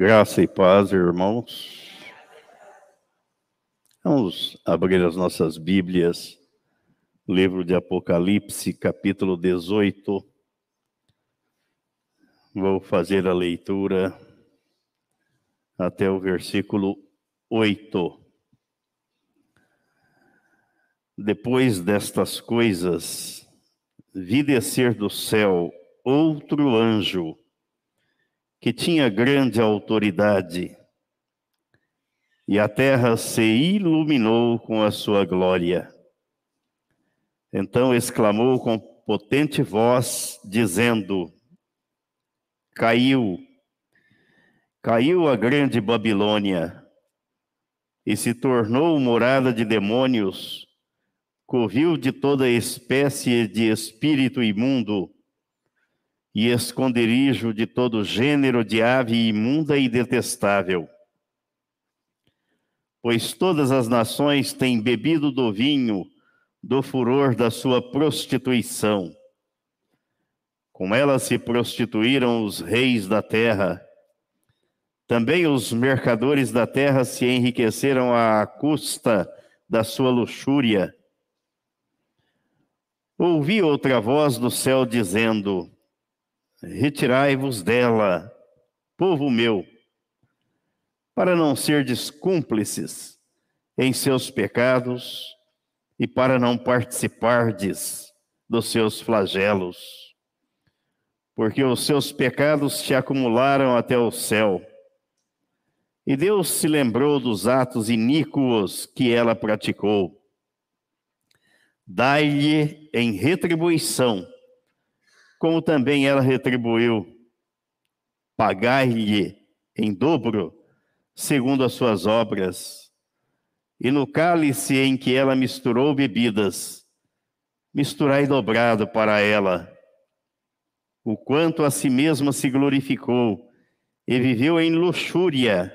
Graça e paz, irmãos. Vamos abrir as nossas Bíblias, livro de Apocalipse, capítulo 18. Vou fazer a leitura até o versículo 8. Depois destas coisas, vi descer do céu outro anjo que tinha grande autoridade, e a terra se iluminou com a sua glória. Então exclamou com potente voz, dizendo: Caiu, caiu a grande Babilônia, e se tornou morada de demônios, covil de toda espécie de espírito imundo e esconderijo de todo gênero de ave imunda e detestável. Pois todas as nações têm bebido do vinho do furor da sua prostituição. Com ela se prostituíram os reis da terra. Também os mercadores da terra se enriqueceram à custa da sua luxúria. Ouvi outra voz do céu dizendo: Retirai-vos dela, povo meu, para não serdes cúmplices em seus pecados e para não participardes dos seus flagelos, porque os seus pecados se acumularam até o céu. E Deus se lembrou dos atos iníquos que ela praticou. Dai-lhe em retribuição como também ela retribuiu, pagai-lhe em dobro, segundo as suas obras. E no cálice em que ela misturou bebidas, misturai dobrado para ela. O quanto a si mesma se glorificou e viveu em luxúria,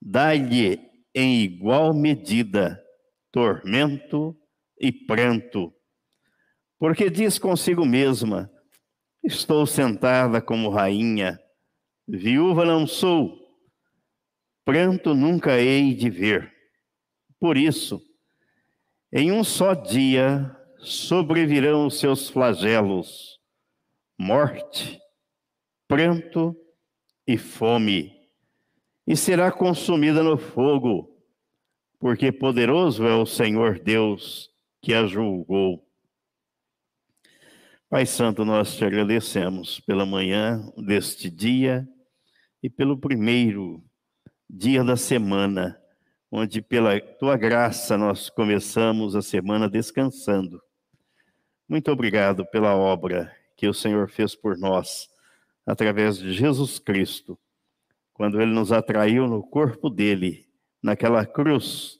dai-lhe em igual medida tormento e pranto. Porque diz consigo mesma: Estou sentada como rainha, viúva não sou, pranto nunca hei de ver. Por isso, em um só dia sobrevirão os seus flagelos, morte, pranto e fome, e será consumida no fogo, porque poderoso é o Senhor Deus que a julgou. Pai Santo, nós te agradecemos pela manhã deste dia e pelo primeiro dia da semana, onde pela tua graça nós começamos a semana descansando. Muito obrigado pela obra que o Senhor fez por nós através de Jesus Cristo, quando ele nos atraiu no corpo dele, naquela cruz,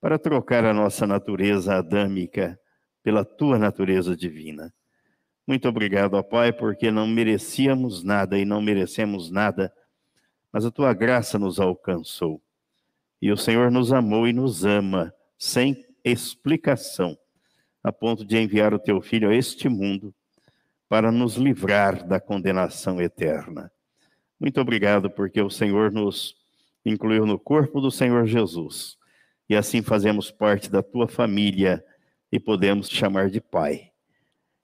para trocar a nossa natureza adâmica pela tua natureza divina. Muito obrigado, ó Pai, porque não merecíamos nada e não merecemos nada, mas a tua graça nos alcançou. E o Senhor nos amou e nos ama sem explicação, a ponto de enviar o teu filho a este mundo para nos livrar da condenação eterna. Muito obrigado, porque o Senhor nos incluiu no corpo do Senhor Jesus. E assim fazemos parte da tua família e podemos te chamar de Pai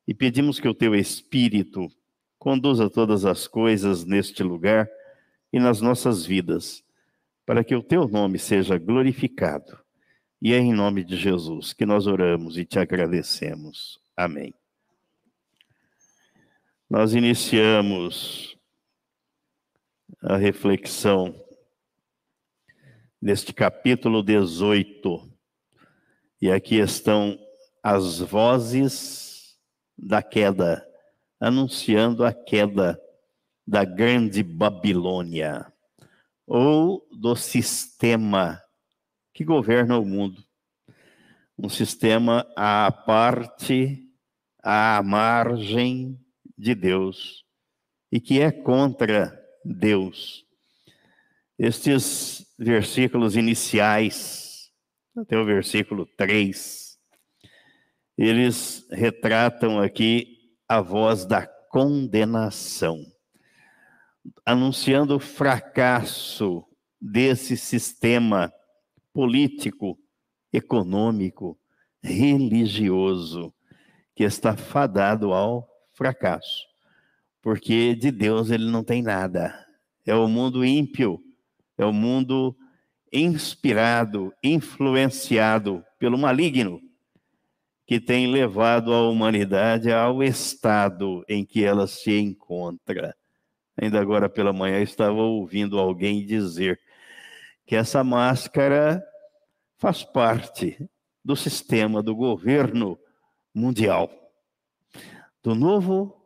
e pedimos que o teu Espírito conduza todas as coisas neste lugar e nas nossas vidas, para que o teu nome seja glorificado. E é em nome de Jesus que nós oramos e te agradecemos. Amém. Nós iniciamos a reflexão neste capítulo 18. E aqui estão as vozes da queda, anunciando a queda da grande Babilônia, ou do sistema que governa o mundo. Um sistema à parte, à margem de Deus, e que é contra Deus. Estes versículos iniciais, até o versículo 3, eles retratam aqui a voz da condenação. anunciando o fracasso desse sistema político, econômico, religioso, que está fadado ao fracasso. Porque de Deus ele não tem nada. É o mundo ímpio, é o mundo inspirado, influenciado pelo maligno, que tem levado a humanidade ao estado em que ela se encontra. Ainda agora pela manhã estava ouvindo alguém dizer que essa máscara faz parte do sistema do governo mundial, do novo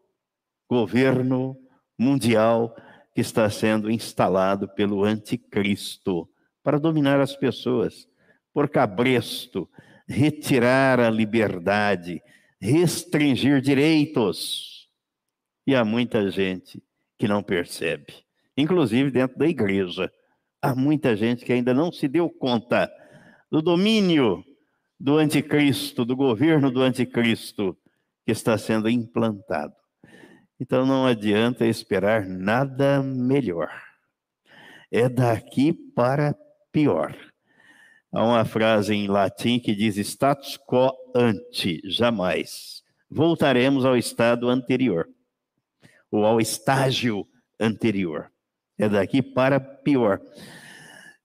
governo mundial que está sendo instalado pelo anticristo para dominar as pessoas, por cabresto, retirar a liberdade, restringir direitos. E há muita gente que não percebe, inclusive dentro da igreja. Há muita gente que ainda não se deu conta do domínio do anticristo, do governo do anticristo que está sendo implantado. Então não adianta esperar nada melhor. É daqui para pior. Há uma frase em latim que diz status quo ante, jamais. Voltaremos ao estado anterior, ou ao estágio anterior. É daqui para pior.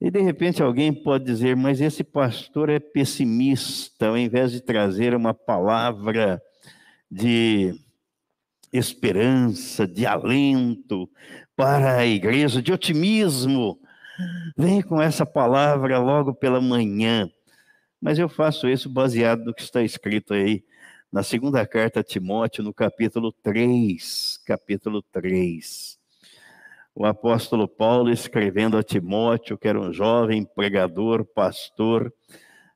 E de repente alguém pode dizer, mas esse pastor é pessimista, ao invés de trazer uma palavra de esperança, de alento para a igreja, de otimismo. Vem com essa palavra logo pela manhã. Mas eu faço isso baseado no que está escrito aí na segunda carta a Timóteo, no capítulo 3. Capítulo 3. O apóstolo Paulo escrevendo a Timóteo, que era um jovem pregador, pastor.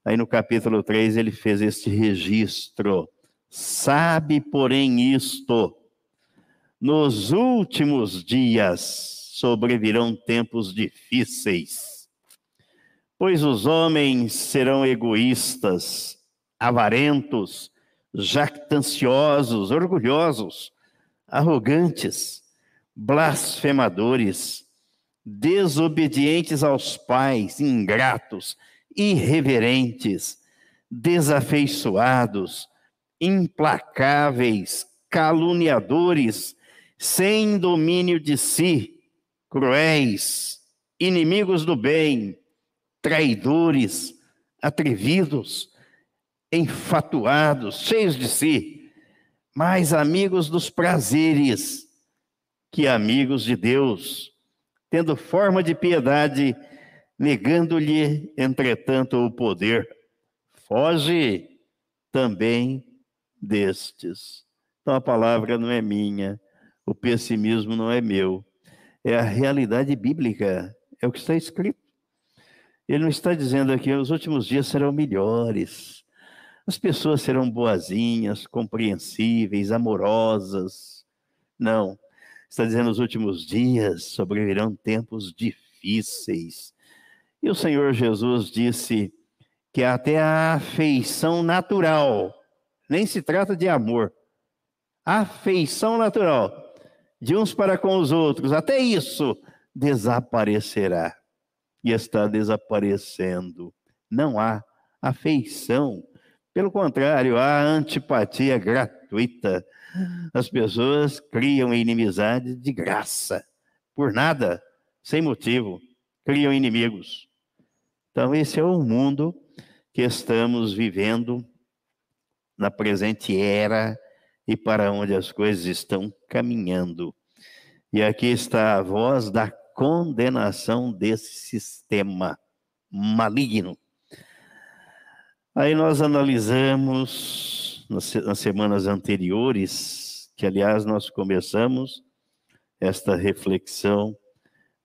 Aí no capítulo 3 ele fez este registro. Sabe, porém, isto: nos últimos dias sobrevirão tempos difíceis, pois os homens serão egoístas, avarentos, jactanciosos, orgulhosos, arrogantes, blasfemadores, desobedientes aos pais, ingratos, irreverentes, desafeiçoados, implacáveis, caluniadores, sem domínio de si, cruéis, inimigos do bem, traidores, atrevidos, enfatuados, cheios de si, mais amigos dos prazeres que amigos de Deus, tendo forma de piedade, negando-lhe, entretanto, o poder. Foge também destes. Então a palavra não é minha, o pessimismo não é meu, é a realidade bíblica, é o que está escrito. Ele não está dizendo aqui, os últimos dias serão melhores, as pessoas serão boazinhas, compreensíveis, amorosas. Não, está dizendo os últimos dias sobrevirão tempos difíceis. E o Senhor Jesus disse que até a afeição natural, nem se trata de amor, afeição natural de uns para com os outros, até isso desaparecerá. E está desaparecendo. Não há afeição. Pelo contrário, há antipatia gratuita. As pessoas criam inimizade de graça, por nada, sem motivo, criam inimigos. Então, esse é o mundo que estamos vivendo na presente era e para onde as coisas estão caminhando. E aqui está a voz da condenação desse sistema maligno. Aí nós analisamos nas semanas anteriores, que aliás nós começamos esta reflexão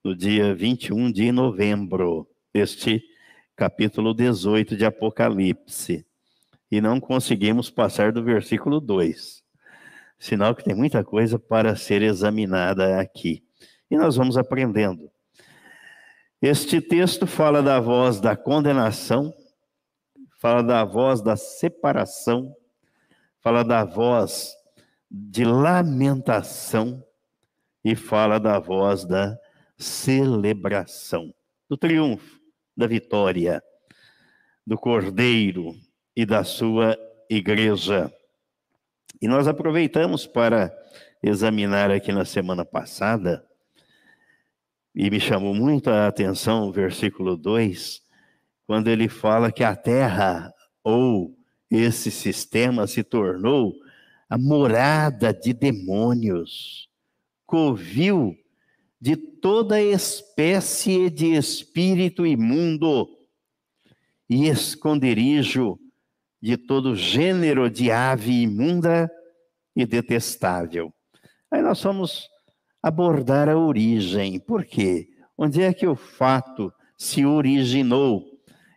no dia 21 de novembro, este capítulo 18 de Apocalipse. E não conseguimos passar do versículo 2. Sinal que tem muita coisa para ser examinada aqui. E nós vamos aprendendo. Este texto fala da voz da condenação, fala da voz da separação, fala da voz de lamentação e fala da voz da celebração, do triunfo, da vitória, do Cordeiro e da sua igreja. E nós aproveitamos para examinar aqui na semana passada, e me chamou muito a atenção o versículo 2, quando ele fala que a terra ou esse sistema se tornou a morada de demônios, covil de toda espécie de espírito imundo e esconderijo de todo gênero de ave imunda e detestável. Aí nós vamos abordar a origem. Por quê? Onde é que o fato se originou?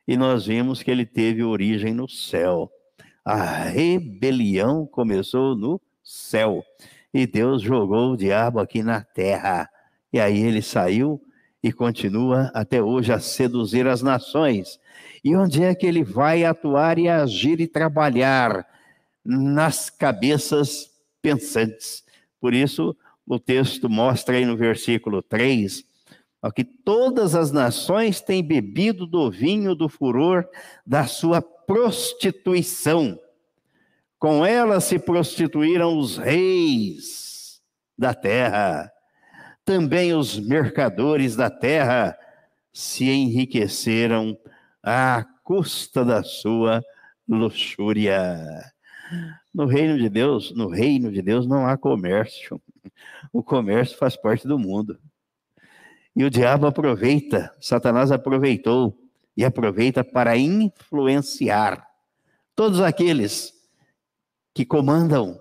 E nós vimos que ele teve origem no céu. A rebelião começou no céu. E Deus jogou o diabo aqui na terra. E aí ele saiu e continua até hoje a seduzir as nações. E onde é que ele vai atuar e agir e trabalhar? Nas cabeças pensantes. Por isso, o texto mostra aí no versículo 3 ó, que todas as nações têm bebido do vinho do furor da sua prostituição. Com ela se prostituíram os reis da terra. Também os mercadores da terra se enriqueceram à custa da sua luxúria. No reino de Deus, no reino de Deus não há comércio. O comércio faz parte do mundo. E o diabo aproveita, Satanás aproveitou e aproveita para influenciar todos aqueles que comandam,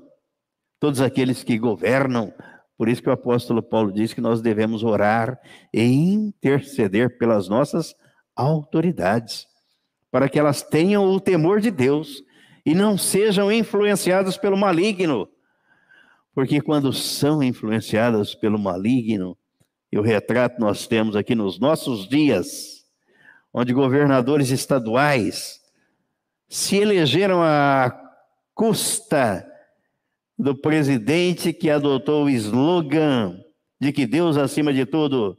todos aqueles que governam. Por isso que o apóstolo Paulo diz que nós devemos orar e interceder pelas nossas autoridades, para que elas tenham o temor de Deus e não sejam influenciadas pelo maligno. Porque quando são influenciadas pelo maligno, e o retrato nós temos aqui nos nossos dias, onde governadores estaduais se elegeram a custa do presidente que adotou o slogan de que Deus acima de tudo,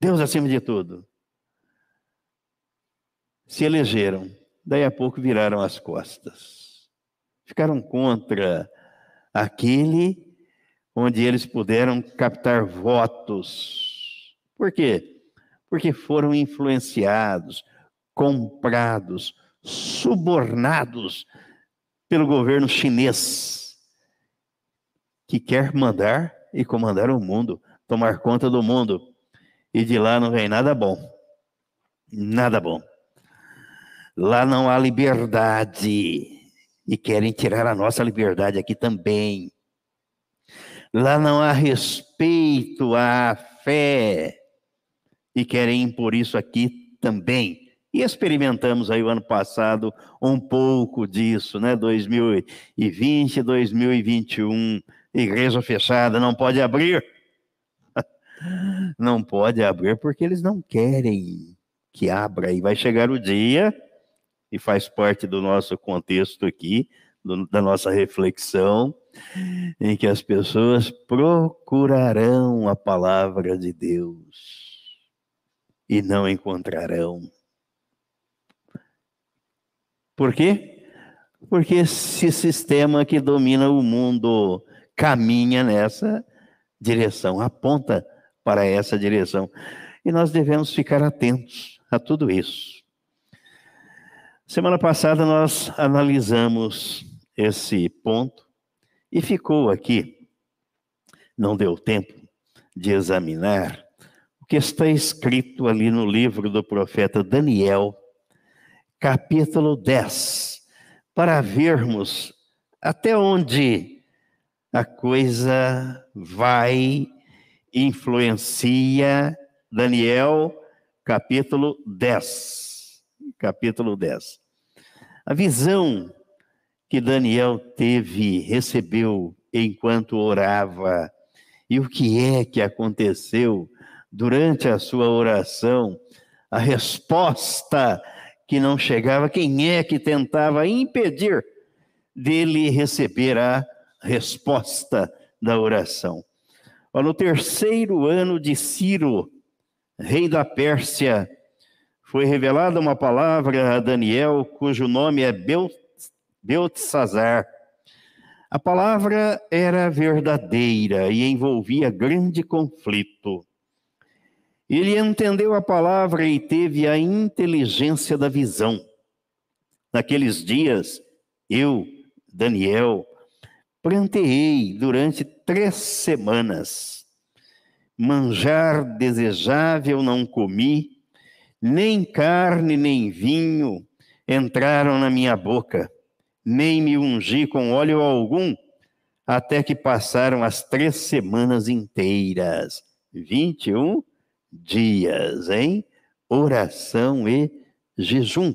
Deus acima de tudo. Se elegeram daí a pouco viraram as costas. Ficaram contra aquele onde eles puderam captar votos. Por quê? Porque foram influenciados, comprados, subornados pelo governo chinês, que quer mandar e comandar o mundo, tomar conta do mundo. E de lá não vem nada bom. Nada bom. Lá não há liberdade. E querem tirar a nossa liberdade aqui também. Lá não há respeito à fé. E querem impor isso aqui também. E experimentamos aí o ano passado um pouco disso, né? 2020, 2021, igreja fechada, não pode abrir. Não pode abrir porque eles não querem que abra. E vai chegar o dia e faz parte do nosso contexto aqui, do, da nossa reflexão, em que as pessoas procurarão a palavra de Deus e não encontrarão. Por quê? Porque esse sistema que domina o mundo caminha nessa direção, aponta para essa direção. E nós devemos ficar atentos a tudo isso. Semana passada nós analisamos esse ponto e ficou aqui, não deu tempo de examinar o que está escrito ali no livro do profeta Daniel, capítulo 10, para vermos até onde a coisa vai, influencia. Daniel, capítulo 10 capítulo 10. A visão que Daniel teve, recebeu enquanto orava, e o que é que aconteceu durante a sua oração, a resposta que não chegava, quem é que tentava impedir dele receber a resposta da oração? no terceiro ano de Ciro, rei da Pérsia, foi revelada uma palavra a Daniel, cujo nome é Beltesazar. A palavra era verdadeira e envolvia grande conflito. Ele entendeu a palavra e teve a inteligência da visão. Naqueles dias, eu, Daniel, planteei durante três semanas. Manjar desejável não comi, nem carne nem vinho entraram na minha boca, nem me ungi com óleo algum, até que passaram as três semanas inteiras. 21 dias, em oração e jejum.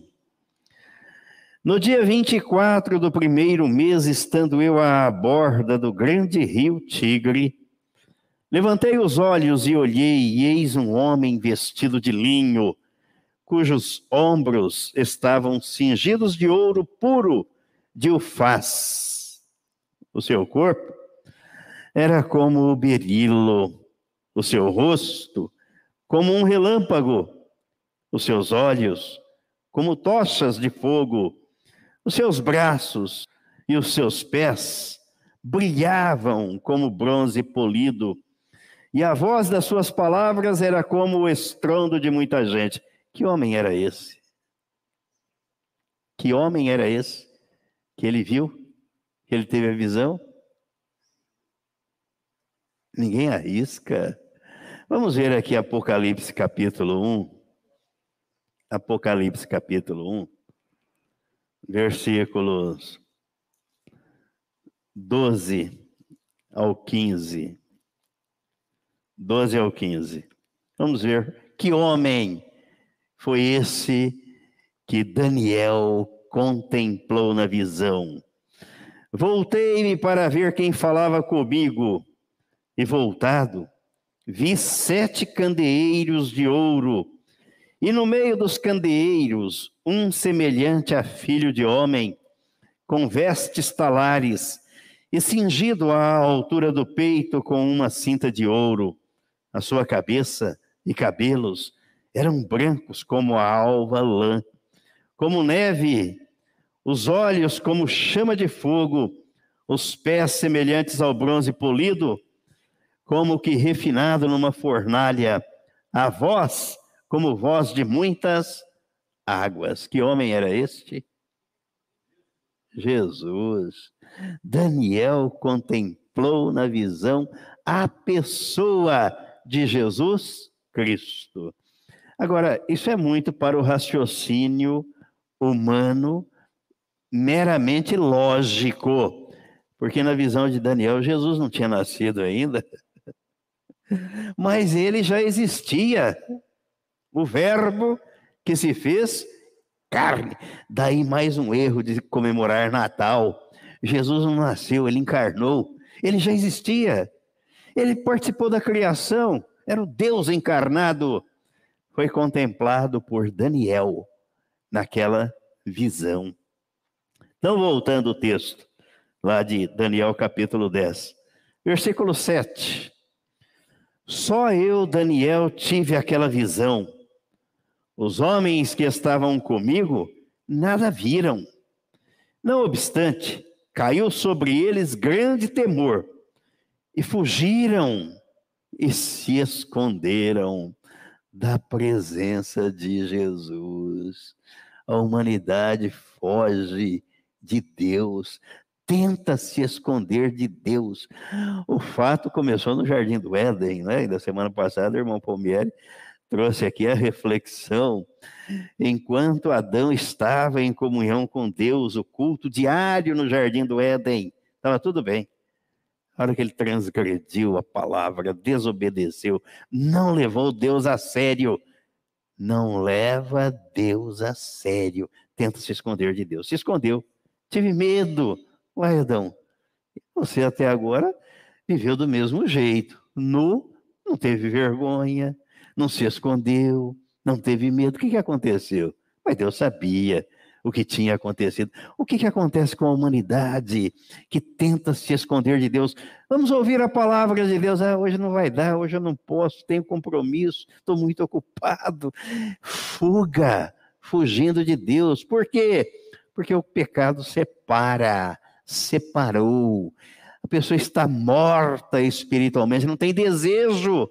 No dia 24 do primeiro mês, estando eu à borda do grande rio Tigre, levantei os olhos e olhei, e eis um homem vestido de linho, cujos ombros estavam cingidos de ouro puro de ufaz. O seu corpo era como o berilo, o seu rosto como um relâmpago, os seus olhos como tochas de fogo os seus braços e os seus pés brilhavam como bronze polido, e a voz das suas palavras era como o estrondo de muita gente. Que homem era esse? Que homem era esse que ele viu? Que ele teve a visão? Ninguém arrisca. Vamos ver aqui Apocalipse capítulo 1. Apocalipse capítulo 1 versículos 12 ao 15. 12 ao 15. Vamos ver que homem foi esse que Daniel contemplou na visão. Voltei-me para ver quem falava comigo, e voltado, vi sete candeeiros de ouro e no meio dos candeeiros, um semelhante a filho de homem, com vestes talares, e cingido à altura do peito com uma cinta de ouro. A sua cabeça e cabelos eram brancos como a alva lã, como neve, os olhos como chama de fogo, os pés semelhantes ao bronze polido, como que refinado numa fornalha, a voz como voz de muitas águas. Que homem era este? Jesus. Daniel contemplou na visão a pessoa de Jesus Cristo. Agora, isso é muito para o raciocínio humano meramente lógico, porque na visão de Daniel, Jesus não tinha nascido ainda, mas ele já existia o Verbo que se fez carne. Daí mais um erro de comemorar Natal. Jesus não nasceu, ele encarnou. Ele já existia. Ele participou da criação. Era o Deus encarnado. Foi contemplado por Daniel naquela visão. Então, voltando o texto, lá de Daniel capítulo 10, versículo 7. Só eu, Daniel, tive aquela visão os homens que estavam comigo nada viram. Não obstante, caiu sobre eles grande temor e fugiram e se esconderam da presença de Jesus. A humanidade foge de Deus, tenta se esconder de Deus. O fato começou no Jardim do Éden, né? Da semana passada, o irmão Palmieri trouxe aqui a reflexão. Enquanto Adão estava em comunhão com Deus, o culto diário no jardim do Éden, estava tudo bem. A hora que ele transgrediu a palavra, desobedeceu, não levou Deus a sério. Não leva Deus a sério. Tenta se esconder de Deus. Se escondeu. Tive medo. Ué, Adão, você até agora viveu do mesmo jeito. Nu, não teve vergonha, não se escondeu, não teve medo. O que, que aconteceu? Mas Deus sabia. O que tinha acontecido. O que, que acontece com a humanidade que tenta se esconder de Deus? Vamos ouvir a palavra de Deus. Ah, hoje não vai dar, hoje eu não posso, tenho compromisso, estou muito ocupado. Fuga, fugindo de Deus. Por quê? Porque o pecado separa, separou. A pessoa está morta espiritualmente, não tem desejo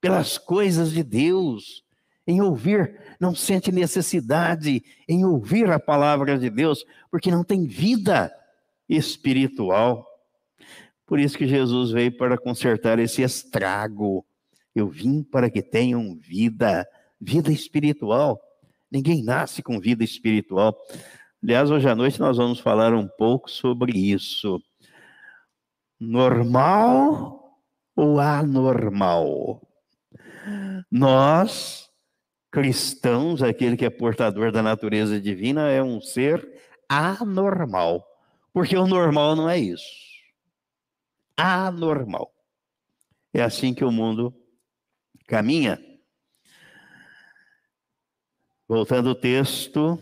pelas coisas de Deus em ouvir, não sente necessidade em ouvir a palavra de Deus, porque não tem vida espiritual. Por isso que Jesus veio para consertar esse estrago. Eu vim para que tenham vida, vida espiritual. Ninguém nasce com vida espiritual. Aliás, hoje à noite nós vamos falar um pouco sobre isso. Normal ou anormal? Nós cristãos, aquele que é portador da natureza divina, é um ser anormal. Porque o normal não é isso. Anormal. É assim que o mundo caminha. Voltando ao texto,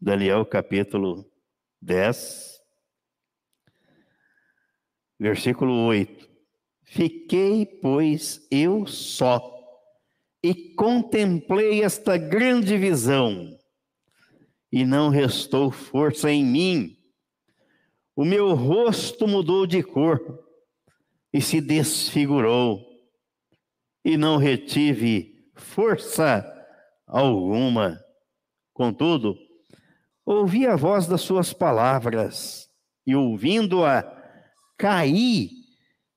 Daniel capítulo 10, versículo 8. Fiquei, pois, eu só e contemplei esta grande visão, e não restou força em mim. O meu rosto mudou de cor e se desfigurou, e não retive força alguma. Contudo, ouvi a voz das suas palavras, e ouvindo-a, caí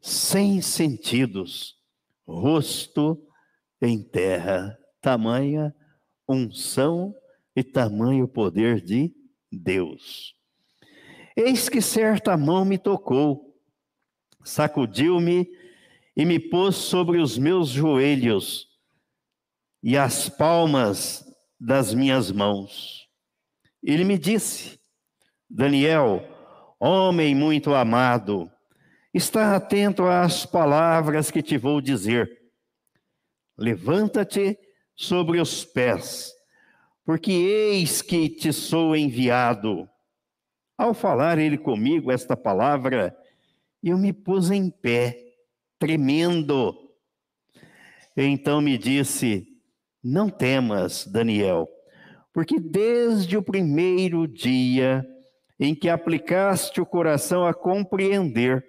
sem sentidos, rosto em terra. Tamanha unção e tamanho poder de Deus. Eis que certa mão me tocou, sacudiu-me e me pôs sobre os meus joelhos e as palmas das minhas mãos. Ele me disse: Daniel, homem muito amado, está atento às palavras que te vou dizer Levanta-te sobre os pés, porque eis que te sou enviado. Ao falar ele comigo esta palavra, eu me pus em pé, tremendo. Então me disse: Não temas, Daniel, porque desde o primeiro dia em que aplicaste o coração a compreender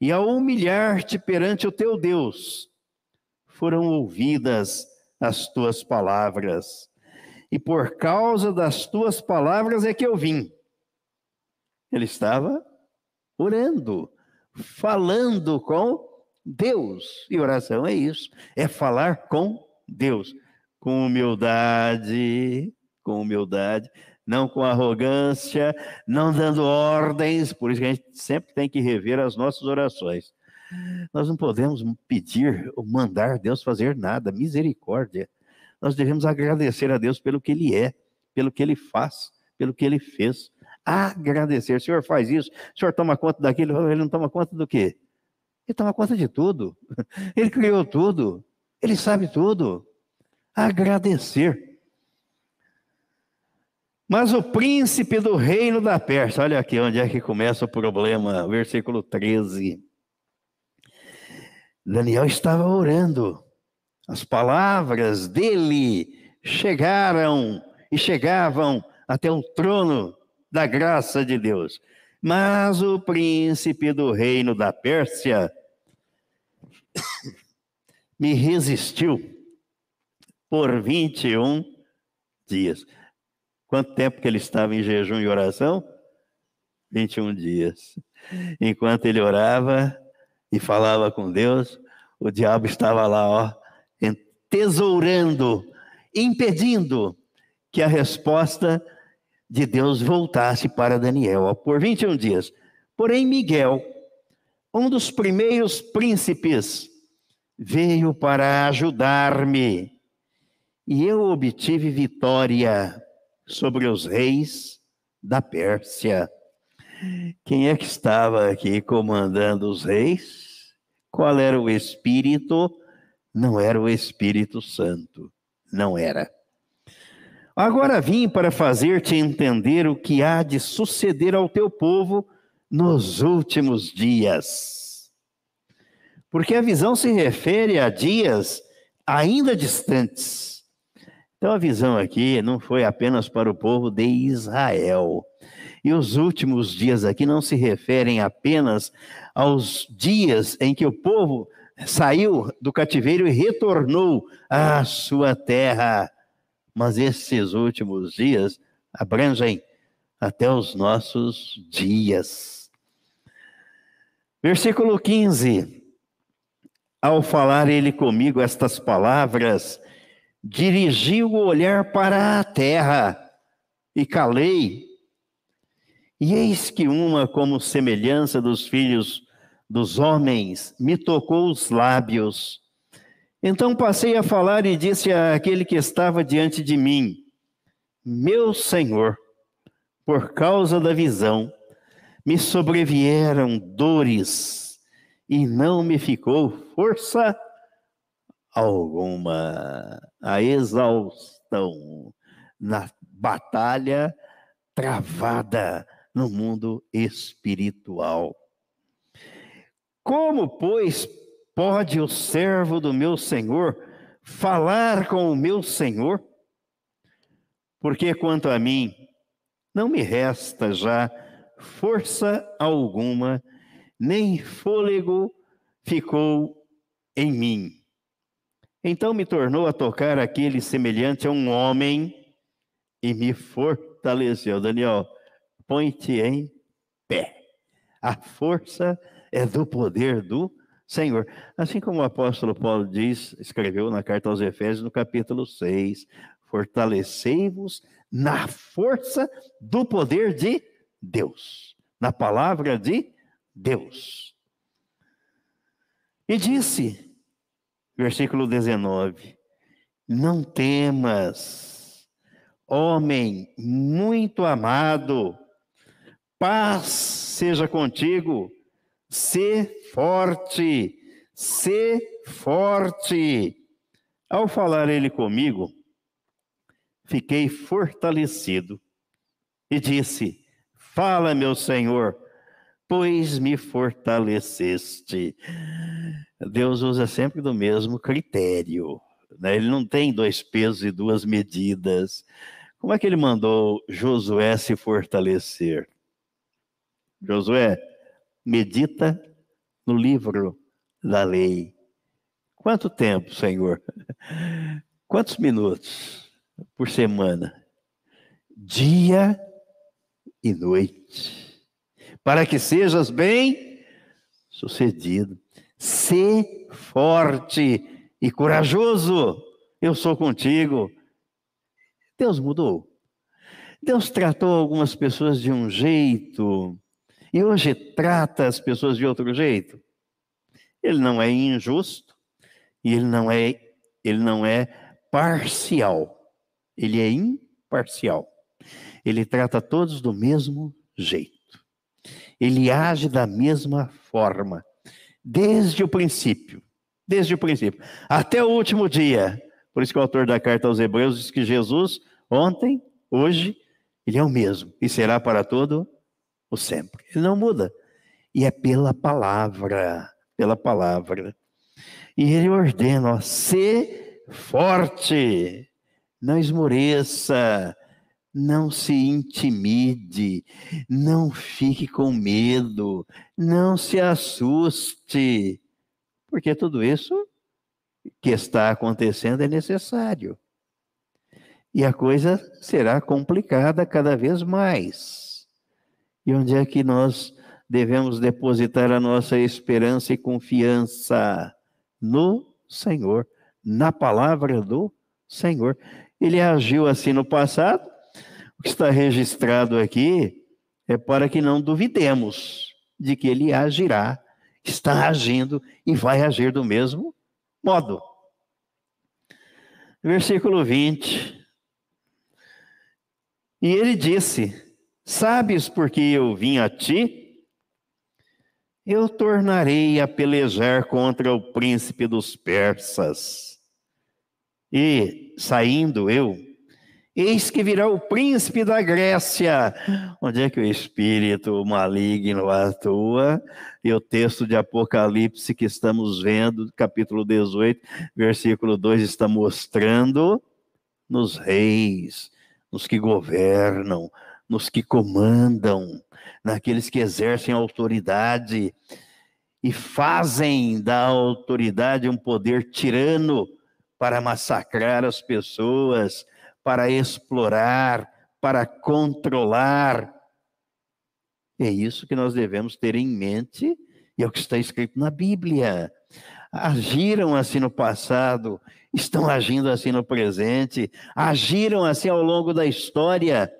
e a humilhar-te perante o teu Deus, foram ouvidas as tuas palavras. E por causa das tuas palavras é que eu vim. Ele estava orando, falando com Deus. E oração é isso, é falar com Deus, com humildade, com humildade, não com arrogância, não dando ordens, por isso que a gente sempre tem que rever as nossas orações. Nós não podemos pedir ou mandar Deus fazer nada, misericórdia. Nós devemos agradecer a Deus pelo que Ele é, pelo que Ele faz, pelo que Ele fez. Agradecer. O Senhor faz isso, o Senhor toma conta daquilo, Ele não toma conta do quê? Ele toma conta de tudo. Ele criou tudo. Ele sabe tudo. Agradecer. Mas o príncipe do reino da Pérsia, olha aqui onde é que começa o problema, versículo 13. Daniel estava orando. As palavras dele chegaram e chegavam até o trono da graça de Deus. Mas o príncipe do reino da Pérsia me resistiu por 21 dias. Quanto tempo que ele estava em jejum e oração? 21 dias. Enquanto ele orava, e falava com Deus, o diabo estava lá, ó, tesourando, impedindo que a resposta de Deus voltasse para Daniel ó, por 21 dias. Porém, Miguel, um dos primeiros príncipes, veio para ajudar-me e eu obtive vitória sobre os reis da Pérsia. Quem é que estava aqui comandando os reis? Qual era o espírito? Não era o Espírito Santo. Não era. Agora vim para fazer-te entender o que há de suceder ao teu povo nos últimos dias. Porque a visão se refere a dias ainda distantes. Então a visão aqui não foi apenas para o povo de Israel. E os últimos dias aqui não se referem apenas aos dias em que o povo saiu do cativeiro e retornou à sua terra. Mas esses últimos dias abrangem até os nossos dias. Versículo 15. Ao falar ele comigo estas palavras, dirigiu o olhar para a terra e calei e eis que uma, como semelhança dos filhos dos homens, me tocou os lábios. Então passei a falar e disse àquele que estava diante de mim: Meu Senhor, por causa da visão, me sobrevieram dores e não me ficou força alguma. A exaustão na batalha travada no mundo espiritual. Como, pois, pode o servo do meu senhor falar com o meu senhor? Porque quanto a mim, não me resta já força alguma, nem fôlego ficou em mim. Então me tornou a tocar aquele semelhante a um homem e me fortaleceu. Daniel, põe-te em pé. A força é do poder do Senhor. Assim como o apóstolo Paulo diz, escreveu na carta aos Efésios, no capítulo 6, fortalecei-vos na força do poder de Deus, na palavra de Deus. E disse, versículo 19: Não temas, homem muito amado, Paz seja contigo. Se forte, se forte. Ao falar ele comigo, fiquei fortalecido e disse: Fala, meu Senhor, pois me fortaleceste. Deus usa sempre do mesmo critério. Né? Ele não tem dois pesos e duas medidas. Como é que ele mandou Josué se fortalecer? Josué, medita no livro da lei. Quanto tempo, Senhor? Quantos minutos por semana? Dia e noite. Para que sejas bem sucedido. Se forte e corajoso. Eu sou contigo. Deus mudou. Deus tratou algumas pessoas de um jeito e hoje trata as pessoas de outro jeito. Ele não é injusto e ele não é ele não é parcial. Ele é imparcial. Ele trata todos do mesmo jeito. Ele age da mesma forma, desde o princípio, desde o princípio, até o último dia. Por isso que o autor da carta aos Hebreus diz que Jesus, ontem, hoje, ele é o mesmo e será para todo o sempre. Ele não muda. E é pela palavra, pela palavra. E ele ordena, ó, ser forte, não esmoreça, não se intimide, não fique com medo, não se assuste, porque tudo isso que está acontecendo é necessário. E a coisa será complicada cada vez mais. E onde é que nós devemos depositar a nossa esperança e confiança? No Senhor, na palavra do Senhor. Ele agiu assim no passado, o que está registrado aqui é para que não duvidemos de que ele agirá, está agindo e vai agir do mesmo modo. Versículo 20. E ele disse: Sabes por que eu vim a ti? Eu tornarei a pelejar contra o príncipe dos persas. E, saindo eu, Eis que virá o príncipe da Grécia. Onde é que o espírito maligno atua? E o texto de Apocalipse que estamos vendo, capítulo 18, versículo 2, está mostrando nos reis, nos que governam, nos que comandam, naqueles que exercem autoridade e fazem da autoridade um poder tirano para massacrar as pessoas, para explorar, para controlar. É isso que nós devemos ter em mente, e é o que está escrito na Bíblia. Agiram assim no passado, estão agindo assim no presente, agiram assim ao longo da história,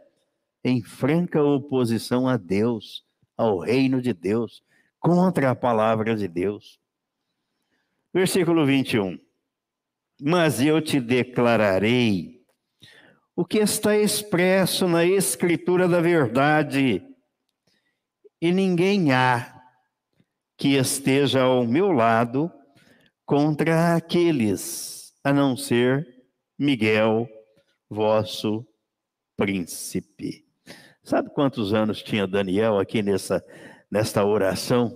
em franca oposição a Deus, ao reino de Deus, contra a palavra de Deus. Versículo 21. Mas eu te declararei o que está expresso na Escritura da verdade, e ninguém há que esteja ao meu lado contra aqueles, a não ser Miguel, vosso príncipe. Sabe quantos anos tinha Daniel aqui nessa, nesta oração,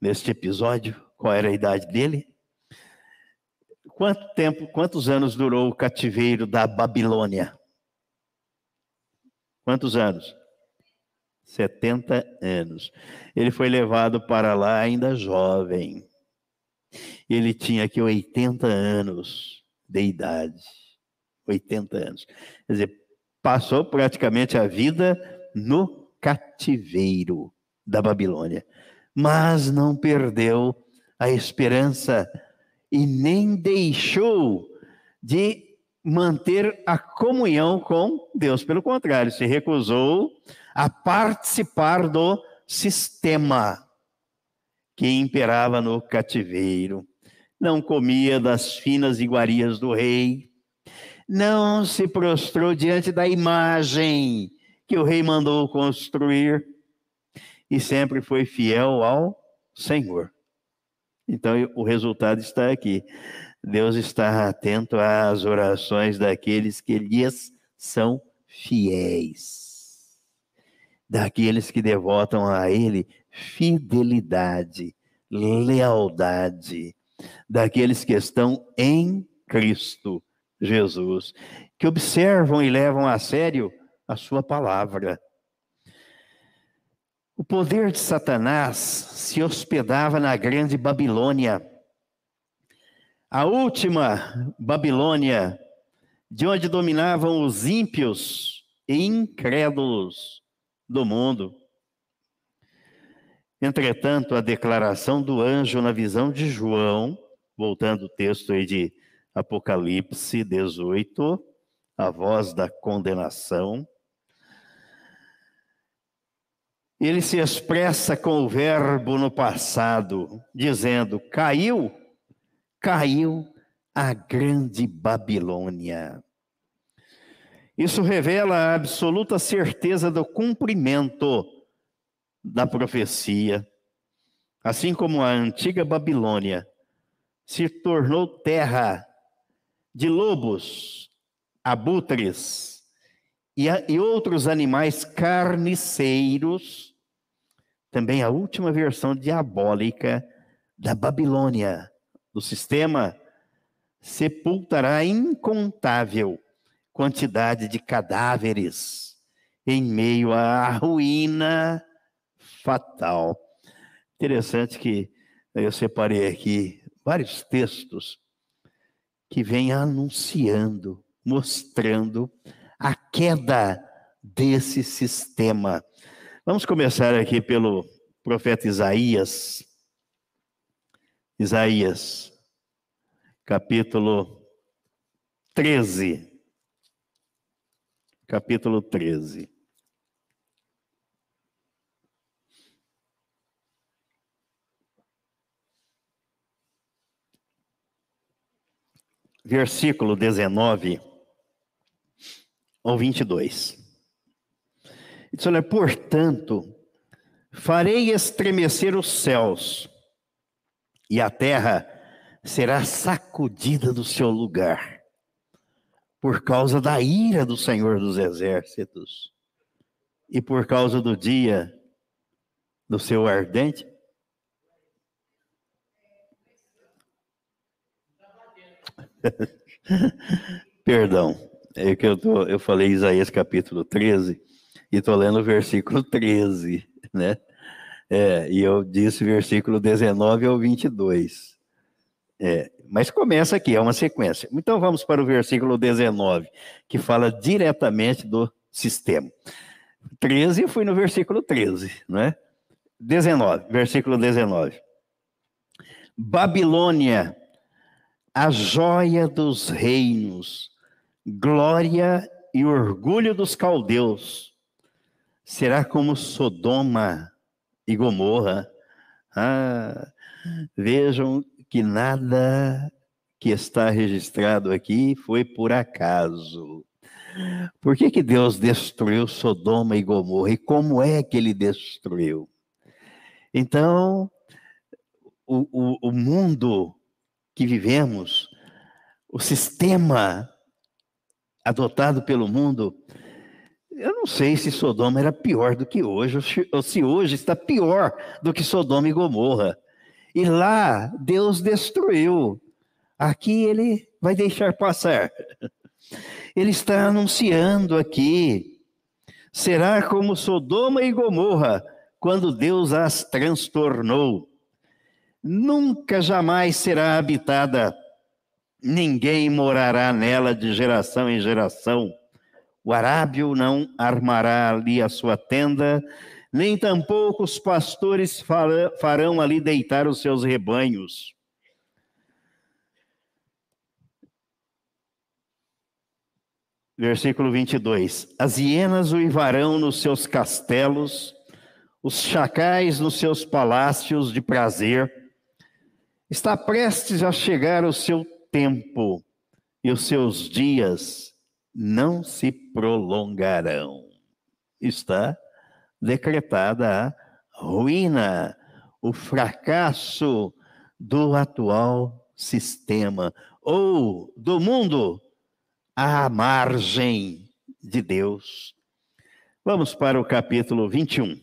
neste episódio? Qual era a idade dele? Quanto tempo, quantos anos durou o cativeiro da Babilônia? Quantos anos? 70 anos. Ele foi levado para lá ainda jovem. Ele tinha aqui 80 anos de idade. 80 anos. Quer dizer, passou praticamente a vida no cativeiro da Babilônia. Mas não perdeu a esperança e nem deixou de manter a comunhão com Deus. Pelo contrário, se recusou a participar do sistema que imperava no cativeiro. Não comia das finas iguarias do rei, não se prostrou diante da imagem que o rei mandou construir e sempre foi fiel ao Senhor. Então, o resultado está aqui. Deus está atento às orações daqueles que lhes são fiéis, daqueles que devotam a Ele fidelidade, lealdade, daqueles que estão em Cristo Jesus, que observam e levam a sério a Sua palavra. O poder de Satanás se hospedava na grande Babilônia. A última Babilônia, de onde dominavam os ímpios e incrédulos do mundo. Entretanto, a declaração do anjo na visão de João, voltando o texto aí de Apocalipse 18, a voz da condenação, ele se expressa com o verbo no passado, dizendo: caiu, caiu a grande Babilônia. Isso revela a absoluta certeza do cumprimento da profecia. Assim como a antiga Babilônia se tornou terra de lobos, abutres e, e outros animais carniceiros, também a última versão diabólica da Babilônia, do sistema, sepultará incontável quantidade de cadáveres em meio à ruína fatal. Interessante que eu separei aqui vários textos que vêm anunciando, mostrando a queda desse sistema Vamos começar aqui pelo profeta Isaías. Isaías, capítulo 13. Capítulo 13. Versículo 19 ao 22. Diz, olha, portanto, farei estremecer os céus, e a terra será sacudida do seu lugar, por causa da ira do Senhor dos Exércitos e por causa do dia do seu ardente. Perdão, é que eu, tô, eu falei Isaías capítulo 13 e estou lendo o versículo 13, né? É, e eu disse versículo 19 ao 22. É, mas começa aqui, é uma sequência. Então vamos para o versículo 19, que fala diretamente do sistema. 13 fui no versículo 13, não é? 19, versículo 19. Babilônia, a joia dos reinos, glória e orgulho dos caldeus, será como Sodoma e Gomorra. Ah, vejam que nada que está registrado aqui foi por acaso. Por que, que Deus destruiu Sodoma e Gomorra? E como é que ele destruiu? Então, o, o, o mundo que vivemos, o sistema adotado pelo mundo, eu não sei se Sodoma era pior do que hoje, ou se hoje está pior do que Sodoma e Gomorra. E lá Deus destruiu. Aqui ele vai deixar passar. Ele está anunciando aqui. Será como Sodoma e Gomorra, quando Deus as transtornou. Nunca jamais será habitada, ninguém morará nela de geração em geração. O arábio não armará ali a sua tenda, nem tampouco os pastores farão ali deitar os seus rebanhos. Versículo 22. As hienas uivarão nos seus castelos, os chacais nos seus palácios de prazer. Está prestes a chegar o seu tempo, e os seus dias não se prolongarão. Está decretada a ruína, o fracasso do atual sistema ou do mundo à margem de Deus. Vamos para o capítulo 21,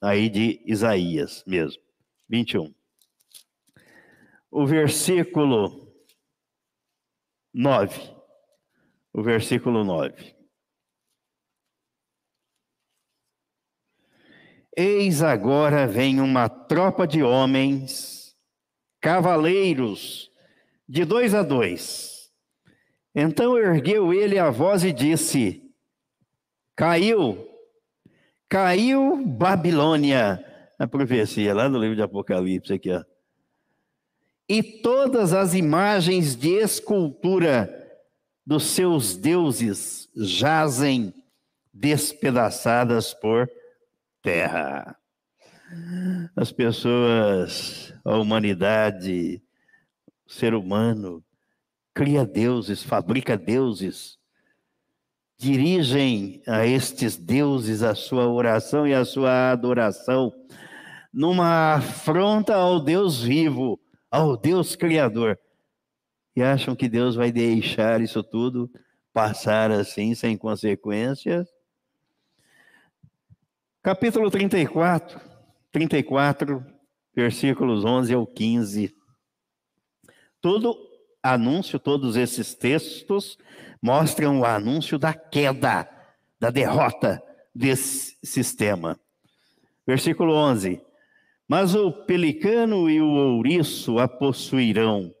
aí de Isaías mesmo. 21. O versículo 9. O versículo 9. Eis agora vem uma tropa de homens, cavaleiros, de dois a dois. Então ergueu ele a voz e disse: Caiu, caiu Babilônia. A profecia lá no livro de Apocalipse, aqui, ó. E todas as imagens de escultura dos seus deuses jazem despedaçadas por terra. As pessoas, a humanidade, o ser humano, cria deuses, fabrica deuses, dirigem a estes deuses a sua oração e a sua adoração, numa afronta ao Deus vivo, ao Deus Criador, e acham que Deus vai deixar isso tudo passar assim, sem consequências Capítulo 34, 34, versículos 11 ao 15. Todo anúncio, todos esses textos mostram o anúncio da queda, da derrota desse sistema. Versículo 11. Mas o pelicano e o ouriço a possuirão,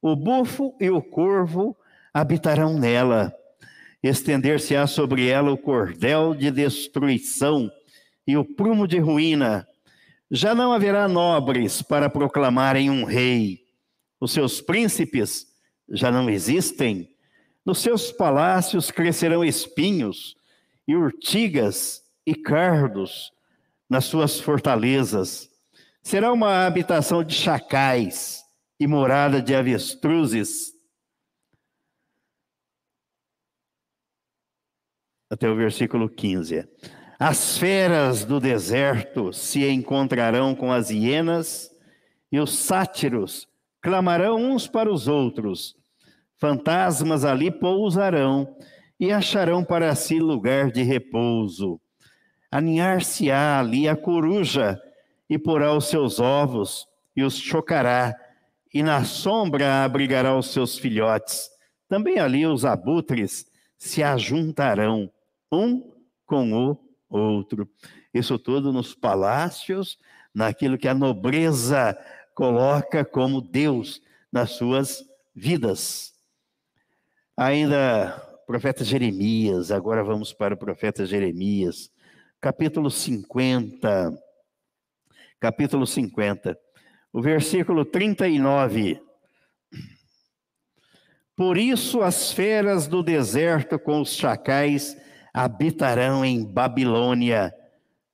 o bufo e o corvo habitarão nela. Estender-se-á sobre ela o cordel de destruição e o prumo de ruína. Já não haverá nobres para proclamarem um rei. Os seus príncipes já não existem. Nos seus palácios crescerão espinhos e urtigas e cardos nas suas fortalezas. Será uma habitação de chacais e morada de avestruzes. Até o versículo 15. As feras do deserto se encontrarão com as hienas, e os sátiros clamarão uns para os outros. fantasmas ali pousarão e acharão para si lugar de repouso. Aninhar-se-á ali a coruja e porá os seus ovos e os chocará, e na sombra abrigará os seus filhotes. Também ali os abutres se ajuntarão, um com o outro. Isso tudo nos palácios, naquilo que a nobreza coloca como Deus nas suas vidas. Ainda profeta Jeremias, agora vamos para o profeta Jeremias, capítulo 50. Capítulo 50, o versículo 39. Por isso as feras do deserto com os chacais habitarão em Babilônia,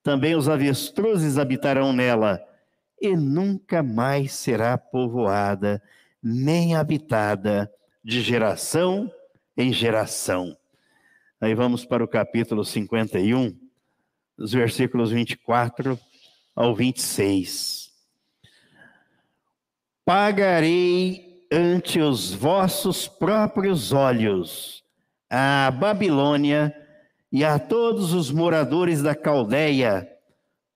também os avestruzes habitarão nela, e nunca mais será povoada, nem habitada de geração em geração. Aí vamos para o capítulo 51, os versículos 24 ao 26. Pagarei ante os vossos próprios olhos a Babilônia e a todos os moradores da Caldeia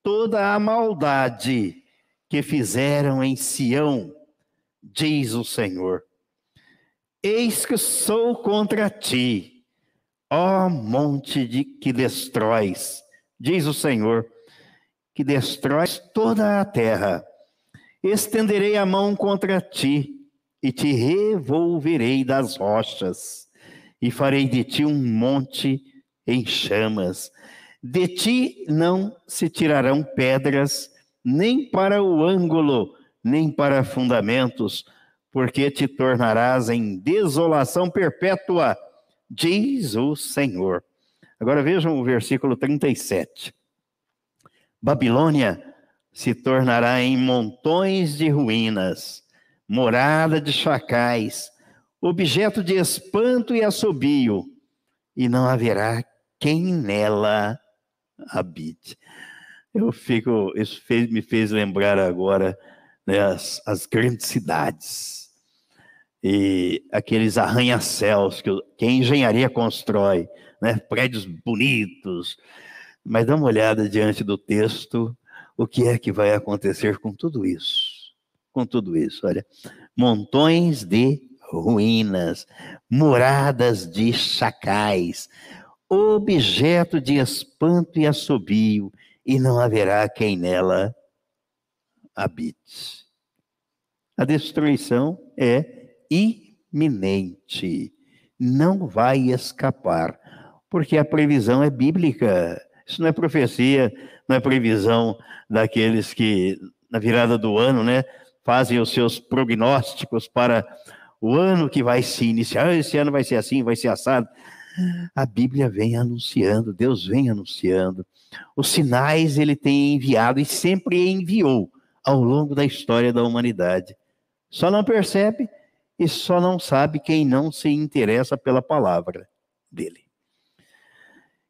toda a maldade que fizeram em Sião, diz o Senhor. Eis que sou contra ti, ó monte de que destróis, diz o Senhor, que destróis toda a terra. Estenderei a mão contra ti e te revolverei das rochas, e farei de ti um monte em chamas. De ti não se tirarão pedras, nem para o ângulo, nem para fundamentos, porque te tornarás em desolação perpétua, diz o Senhor. Agora vejam o versículo 37. Babilônia se tornará em montões de ruínas, morada de chacais, objeto de espanto e assobio, e não haverá quem nela habite. Eu fico, isso fez, me fez lembrar agora né, as, as, grandes cidades e aqueles arranha-céus que, que a engenharia constrói, né, prédios bonitos. Mas dá uma olhada diante do texto, o que é que vai acontecer com tudo isso? Com tudo isso, olha, montões de ruínas, moradas de chacais, objeto de espanto e assobio, e não haverá quem nela habite. A destruição é iminente, não vai escapar, porque a previsão é bíblica. Isso não é profecia, não é previsão daqueles que, na virada do ano, né, fazem os seus prognósticos para o ano que vai se iniciar. Esse ano vai ser assim, vai ser assado. A Bíblia vem anunciando, Deus vem anunciando. Os sinais ele tem enviado e sempre enviou ao longo da história da humanidade. Só não percebe e só não sabe quem não se interessa pela palavra dele.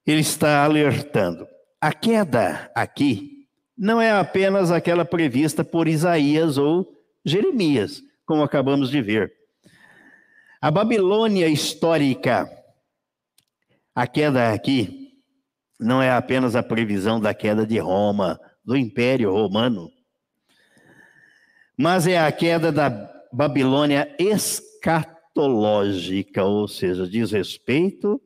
Ele está alertando. A queda aqui não é apenas aquela prevista por Isaías ou Jeremias, como acabamos de ver. A Babilônia histórica a queda aqui não é apenas a previsão da queda de Roma, do Império Romano, mas é a queda da Babilônia escatológica, ou seja, diz respeito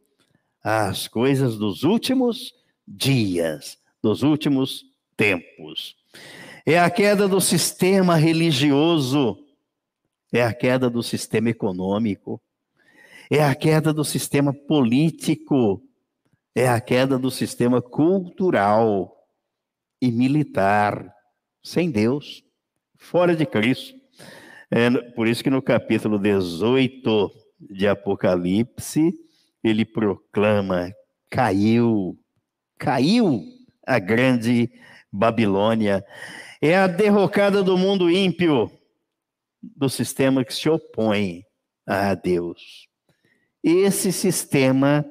às coisas dos últimos dias, dos últimos tempos. É a queda do sistema religioso, é a queda do sistema econômico, é a queda do sistema político, é a queda do sistema cultural e militar, sem Deus, fora de Cristo. É por isso que no capítulo 18 de Apocalipse, ele proclama: caiu, caiu a grande Babilônia. É a derrocada do mundo ímpio, do sistema que se opõe a Deus esse sistema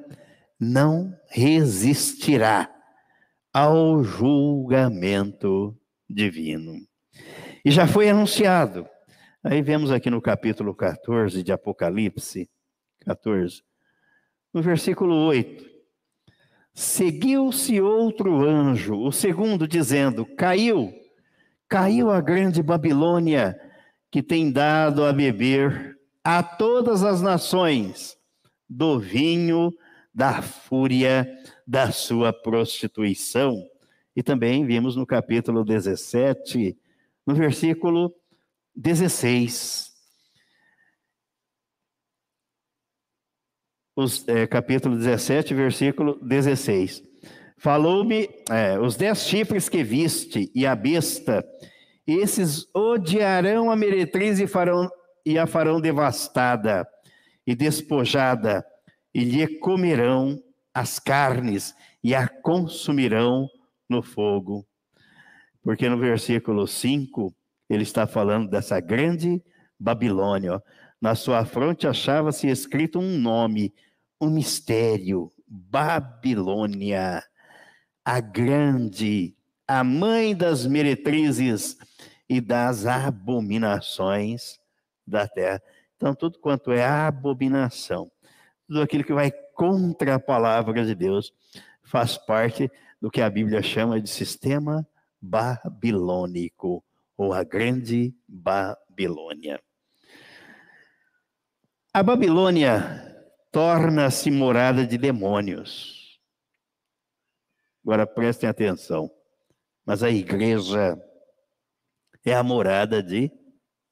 não resistirá ao julgamento divino. E já foi anunciado Aí vemos aqui no capítulo 14 de Apocalipse, 14, no versículo 8. Seguiu-se outro anjo, o segundo, dizendo: Caiu, caiu a grande Babilônia, que tem dado a beber a todas as nações do vinho da fúria da sua prostituição. E também vimos no capítulo 17, no versículo 16. Os, é, capítulo 17, versículo 16. Falou-me é, os dez chifres que viste e a besta, esses odiarão a meretriz e, farão, e a farão devastada e despojada, e lhe comerão as carnes e a consumirão no fogo. Porque no versículo 5, ele está falando dessa grande Babilônia. Na sua fronte achava-se escrito um nome, um mistério: Babilônia, a grande, a mãe das meretrizes e das abominações da terra. Então, tudo quanto é abominação, tudo aquilo que vai contra a palavra de Deus, faz parte do que a Bíblia chama de sistema babilônico, ou a grande Babilônia. A Babilônia torna-se morada de demônios. Agora prestem atenção. Mas a igreja é a morada de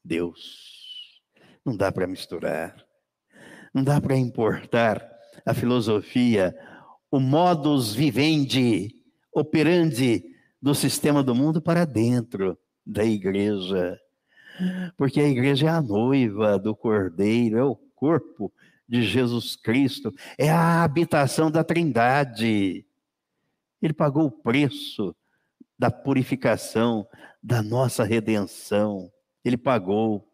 Deus. Não dá para misturar. Não dá para importar a filosofia, o modus vivendi, operandi do sistema do mundo para dentro da igreja. Porque a igreja é a noiva do Cordeiro, é o corpo de Jesus Cristo, é a habitação da Trindade. Ele pagou o preço da purificação, da nossa redenção. Ele pagou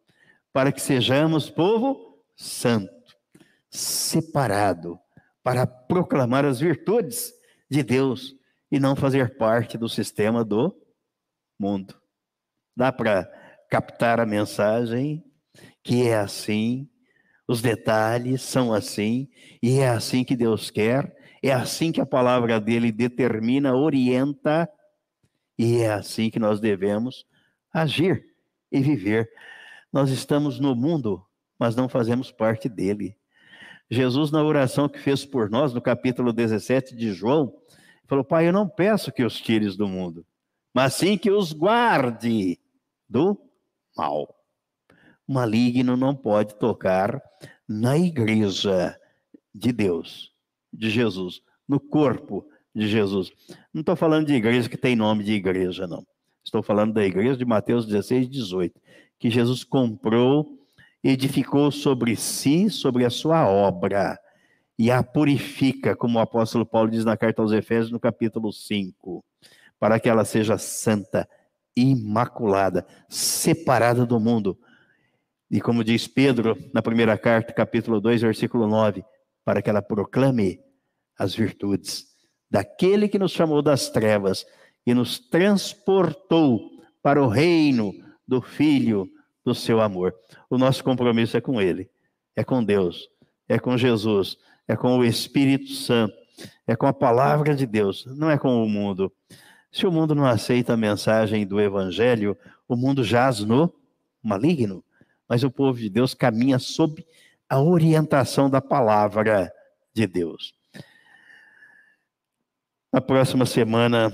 para que sejamos povo santo separado para proclamar as virtudes de Deus e não fazer parte do sistema do mundo. Dá para captar a mensagem que é assim, os detalhes são assim, e é assim que Deus quer, é assim que a palavra dele determina, orienta, e é assim que nós devemos agir e viver. Nós estamos no mundo, mas não fazemos parte dele. Jesus, na oração que fez por nós, no capítulo 17 de João, falou: Pai, eu não peço que os tires do mundo, mas sim que os guarde do mal. Maligno não pode tocar na igreja de Deus, de Jesus, no corpo de Jesus. Não estou falando de igreja que tem nome de igreja, não. Estou falando da igreja de Mateus 16, 18, que Jesus comprou edificou sobre si, sobre a sua obra, e a purifica, como o apóstolo Paulo diz na carta aos Efésios, no capítulo 5, para que ela seja santa, imaculada, separada do mundo. E como diz Pedro na primeira carta, capítulo 2, versículo 9, para que ela proclame as virtudes daquele que nos chamou das trevas e nos transportou para o reino do Filho do seu amor. O nosso compromisso é com Ele, é com Deus, é com Jesus, é com o Espírito Santo, é com a palavra de Deus, não é com o mundo. Se o mundo não aceita a mensagem do Evangelho, o mundo jaz no maligno, mas o povo de Deus caminha sob a orientação da palavra de Deus. Na próxima semana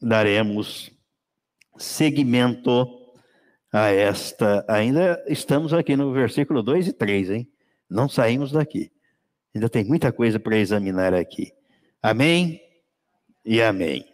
daremos seguimento a esta. Ainda estamos aqui no versículo 2 e 3, hein? Não saímos daqui. Ainda tem muita coisa para examinar aqui. Amém e amém.